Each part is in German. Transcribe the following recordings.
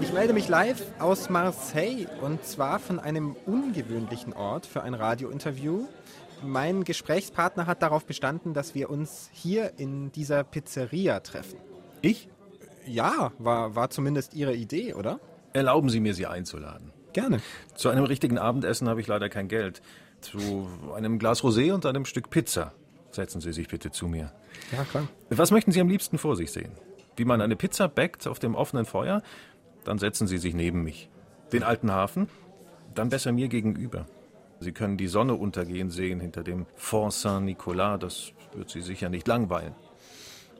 Ich melde mich live aus Marseille und zwar von einem ungewöhnlichen Ort für ein Radiointerview. Mein Gesprächspartner hat darauf bestanden, dass wir uns hier in dieser Pizzeria treffen. Ich? Ja, war, war zumindest Ihre Idee, oder? Erlauben Sie mir, Sie einzuladen. Gerne. Zu einem richtigen Abendessen habe ich leider kein Geld. Zu einem Glas Rosé und einem Stück Pizza. Setzen Sie sich bitte zu mir. Ja, klar. Was möchten Sie am liebsten vor sich sehen? Wie man eine Pizza backt auf dem offenen Feuer? Dann setzen Sie sich neben mich. Den alten Hafen? Dann besser mir gegenüber. Sie können die Sonne untergehen sehen hinter dem Fort Saint-Nicolas. Das wird Sie sicher nicht langweilen.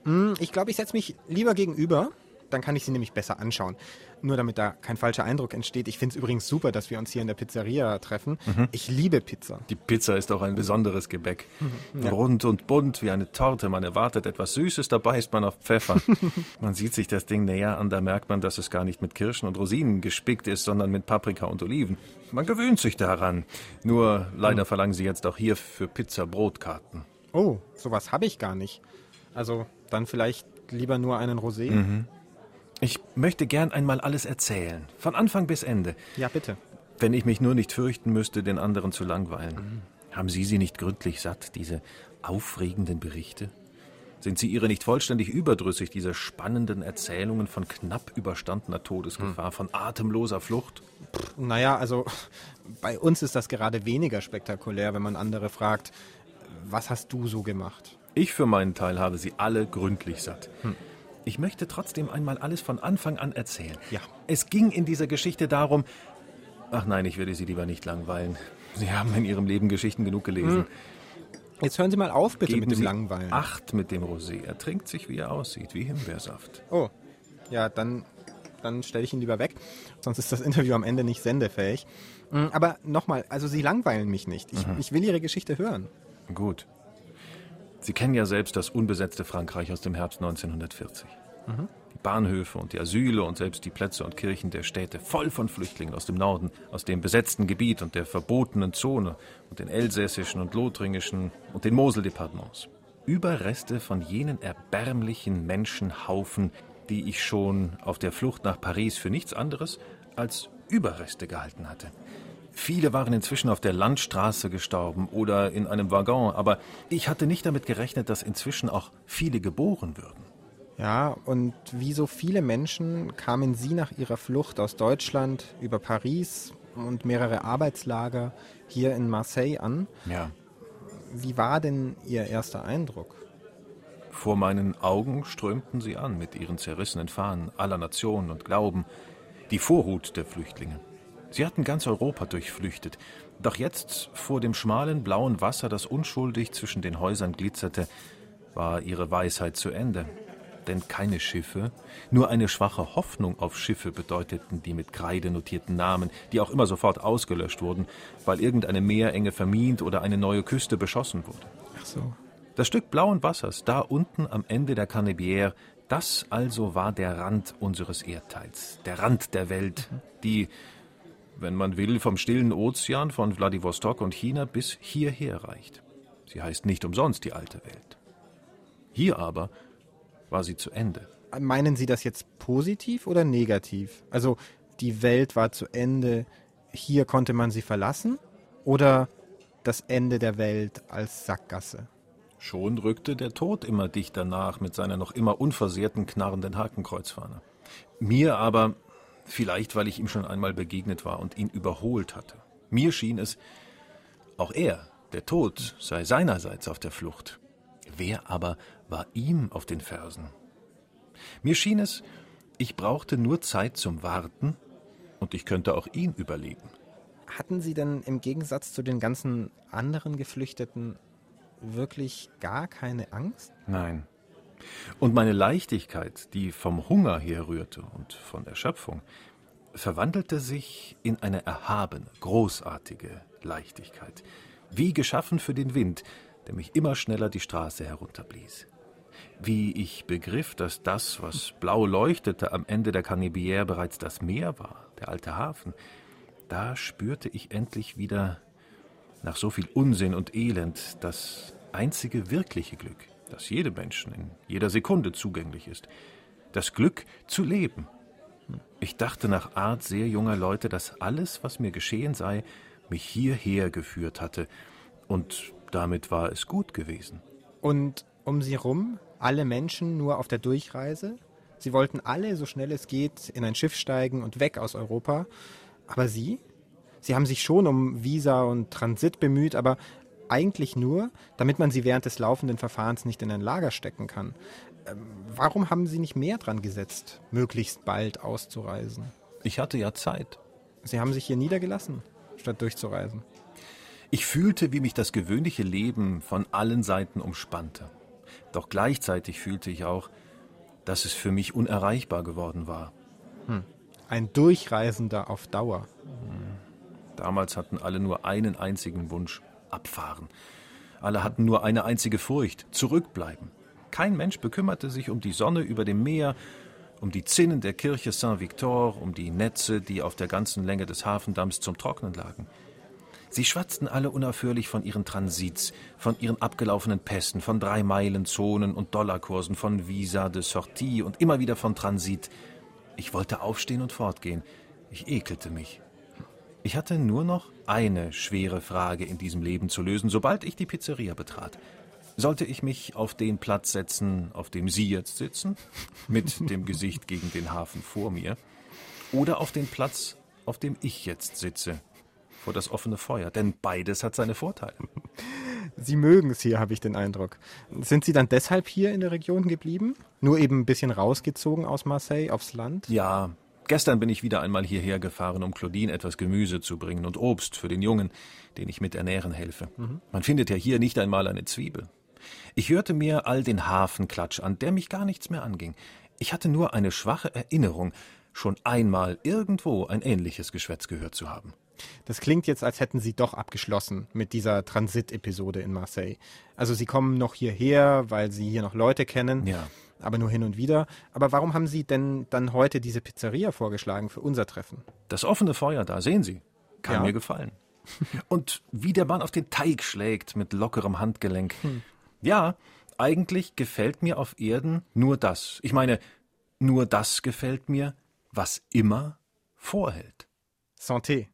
Hm, Ich glaube, ich setze mich lieber gegenüber. Dann kann ich sie nämlich besser anschauen. Nur damit da kein falscher Eindruck entsteht. Ich finde es übrigens super, dass wir uns hier in der Pizzeria treffen. Ich liebe Pizza. Die Pizza ist auch ein besonderes Gebäck. Rund und bunt wie eine Torte. Man erwartet etwas Süßes, dabei ist man auf Pfeffer. man sieht sich das Ding näher an, da merkt man, dass es gar nicht mit Kirschen und Rosinen gespickt ist, sondern mit Paprika und Oliven. Man gewöhnt sich daran. Nur leider verlangen sie jetzt auch hier für Pizza Brotkarten. Oh, sowas habe ich gar nicht. Also dann vielleicht lieber nur einen Rosé. Ich möchte gern einmal alles erzählen. Von Anfang bis Ende. Ja, bitte. Wenn ich mich nur nicht fürchten müsste, den anderen zu langweilen. Haben Sie sie nicht gründlich satt, diese aufregenden Berichte? Sind Sie ihre nicht vollständig überdrüssig, diese spannenden Erzählungen von knapp überstandener Todesgefahr, von atemloser Flucht? Naja, also bei uns ist das gerade weniger spektakulär, wenn man andere fragt, was hast du so gemacht? Ich für meinen Teil habe sie alle gründlich satt. Ich möchte trotzdem einmal alles von Anfang an erzählen. Ja. Es ging in dieser Geschichte darum. Ach nein, ich würde Sie lieber nicht langweilen. Sie haben in Ihrem Leben Geschichten genug gelesen. Jetzt hören Sie mal auf, bitte, Geben mit dem Sie Langweilen. Acht mit dem Rosé. Er trinkt sich, wie er aussieht, wie Himbeersaft. Oh, ja, dann, dann stelle ich ihn lieber weg. Sonst ist das Interview am Ende nicht sendefähig. Mm, Aber nochmal, also Sie langweilen mich nicht. Ich, ich will Ihre Geschichte hören. Gut. Sie kennen ja selbst das unbesetzte Frankreich aus dem Herbst 1940. Die Bahnhöfe und die Asyle und selbst die Plätze und Kirchen der Städte voll von Flüchtlingen aus dem Norden, aus dem besetzten Gebiet und der verbotenen Zone und den elsässischen und lothringischen und den Moseldepartements. Überreste von jenen erbärmlichen Menschenhaufen, die ich schon auf der Flucht nach Paris für nichts anderes als Überreste gehalten hatte. Viele waren inzwischen auf der Landstraße gestorben oder in einem Waggon, aber ich hatte nicht damit gerechnet, dass inzwischen auch viele geboren würden. Ja, und wie so viele Menschen kamen Sie nach Ihrer Flucht aus Deutschland über Paris und mehrere Arbeitslager hier in Marseille an. Ja. Wie war denn Ihr erster Eindruck? Vor meinen Augen strömten sie an mit ihren zerrissenen Fahnen aller Nationen und Glauben, die Vorhut der Flüchtlinge. Sie hatten ganz Europa durchflüchtet, doch jetzt vor dem schmalen blauen Wasser, das unschuldig zwischen den Häusern glitzerte, war ihre Weisheit zu Ende. Denn keine Schiffe, nur eine schwache Hoffnung auf Schiffe bedeuteten die mit Kreide notierten Namen, die auch immer sofort ausgelöscht wurden, weil irgendeine Meerenge vermint oder eine neue Küste beschossen wurde. Ach so. Das Stück blauen Wassers, da unten am Ende der Canebière, das also war der Rand unseres Erdteils, der Rand der Welt, die, wenn man will, vom stillen Ozean von Wladiwostok und China bis hierher reicht. Sie heißt nicht umsonst die alte Welt. Hier aber war sie zu Ende. Meinen Sie das jetzt positiv oder negativ? Also die Welt war zu Ende, hier konnte man sie verlassen? Oder das Ende der Welt als Sackgasse? Schon rückte der Tod immer dichter nach mit seiner noch immer unversehrten knarrenden Hakenkreuzfahne. Mir aber, vielleicht weil ich ihm schon einmal begegnet war und ihn überholt hatte, mir schien es, auch er, der Tod, sei seinerseits auf der Flucht. Wer aber war ihm auf den Fersen? Mir schien es, ich brauchte nur Zeit zum Warten und ich könnte auch ihn überleben. Hatten Sie denn im Gegensatz zu den ganzen anderen Geflüchteten wirklich gar keine Angst? Nein. Und meine Leichtigkeit, die vom Hunger herrührte und von Erschöpfung, verwandelte sich in eine erhabene, großartige Leichtigkeit, wie geschaffen für den Wind, der mich immer schneller die Straße herunterblies. Wie ich begriff, dass das, was blau leuchtete am Ende der Canebière bereits das Meer war, der alte Hafen, da spürte ich endlich wieder nach so viel Unsinn und Elend das einzige wirkliche Glück, das jedem Menschen in jeder Sekunde zugänglich ist. Das Glück zu leben. Ich dachte nach Art sehr junger Leute, dass alles, was mir geschehen sei, mich hierher geführt hatte. Und damit war es gut gewesen. Und um sie rum alle Menschen nur auf der Durchreise? Sie wollten alle, so schnell es geht, in ein Schiff steigen und weg aus Europa. Aber Sie? Sie haben sich schon um Visa und Transit bemüht, aber eigentlich nur, damit man sie während des laufenden Verfahrens nicht in ein Lager stecken kann. Ähm, warum haben Sie nicht mehr dran gesetzt, möglichst bald auszureisen? Ich hatte ja Zeit. Sie haben sich hier niedergelassen, statt durchzureisen. Ich fühlte, wie mich das gewöhnliche Leben von allen Seiten umspannte. Doch gleichzeitig fühlte ich auch, dass es für mich unerreichbar geworden war. Hm. Ein Durchreisender auf Dauer. Damals hatten alle nur einen einzigen Wunsch, abfahren. Alle hatten nur eine einzige Furcht, zurückbleiben. Kein Mensch bekümmerte sich um die Sonne über dem Meer, um die Zinnen der Kirche Saint-Victor, um die Netze, die auf der ganzen Länge des Hafendamms zum Trocknen lagen. Sie schwatzten alle unaufhörlich von ihren Transits, von ihren abgelaufenen Pässen, von Drei-Meilen-Zonen und Dollarkursen, von Visa de Sortie und immer wieder von Transit. Ich wollte aufstehen und fortgehen. Ich ekelte mich. Ich hatte nur noch eine schwere Frage in diesem Leben zu lösen, sobald ich die Pizzeria betrat. Sollte ich mich auf den Platz setzen, auf dem Sie jetzt sitzen, mit dem Gesicht gegen den Hafen vor mir, oder auf den Platz, auf dem ich jetzt sitze, vor das offene Feuer? Denn beides hat seine Vorteile. Sie mögen es hier, habe ich den Eindruck. Sind Sie dann deshalb hier in der Region geblieben? Nur eben ein bisschen rausgezogen aus Marseille aufs Land? Ja, Gestern bin ich wieder einmal hierher gefahren, um Claudine etwas Gemüse zu bringen und Obst für den Jungen, den ich mit ernähren helfe. Mhm. Man findet ja hier nicht einmal eine Zwiebel. Ich hörte mir all den Hafenklatsch an, der mich gar nichts mehr anging. Ich hatte nur eine schwache Erinnerung, schon einmal irgendwo ein ähnliches Geschwätz gehört zu haben. Das klingt jetzt, als hätten Sie doch abgeschlossen mit dieser Transit-Episode in Marseille. Also Sie kommen noch hierher, weil Sie hier noch Leute kennen. Ja. Aber nur hin und wieder. Aber warum haben Sie denn dann heute diese Pizzeria vorgeschlagen für unser Treffen? Das offene Feuer da, sehen Sie. Kann Ja. mir gefallen. Und wie der Mann auf den Teig schlägt mit lockerem Handgelenk. Ja, eigentlich gefällt mir auf Erden nur das. Ich meine, nur das gefällt mir, was immer vorhält. Santé.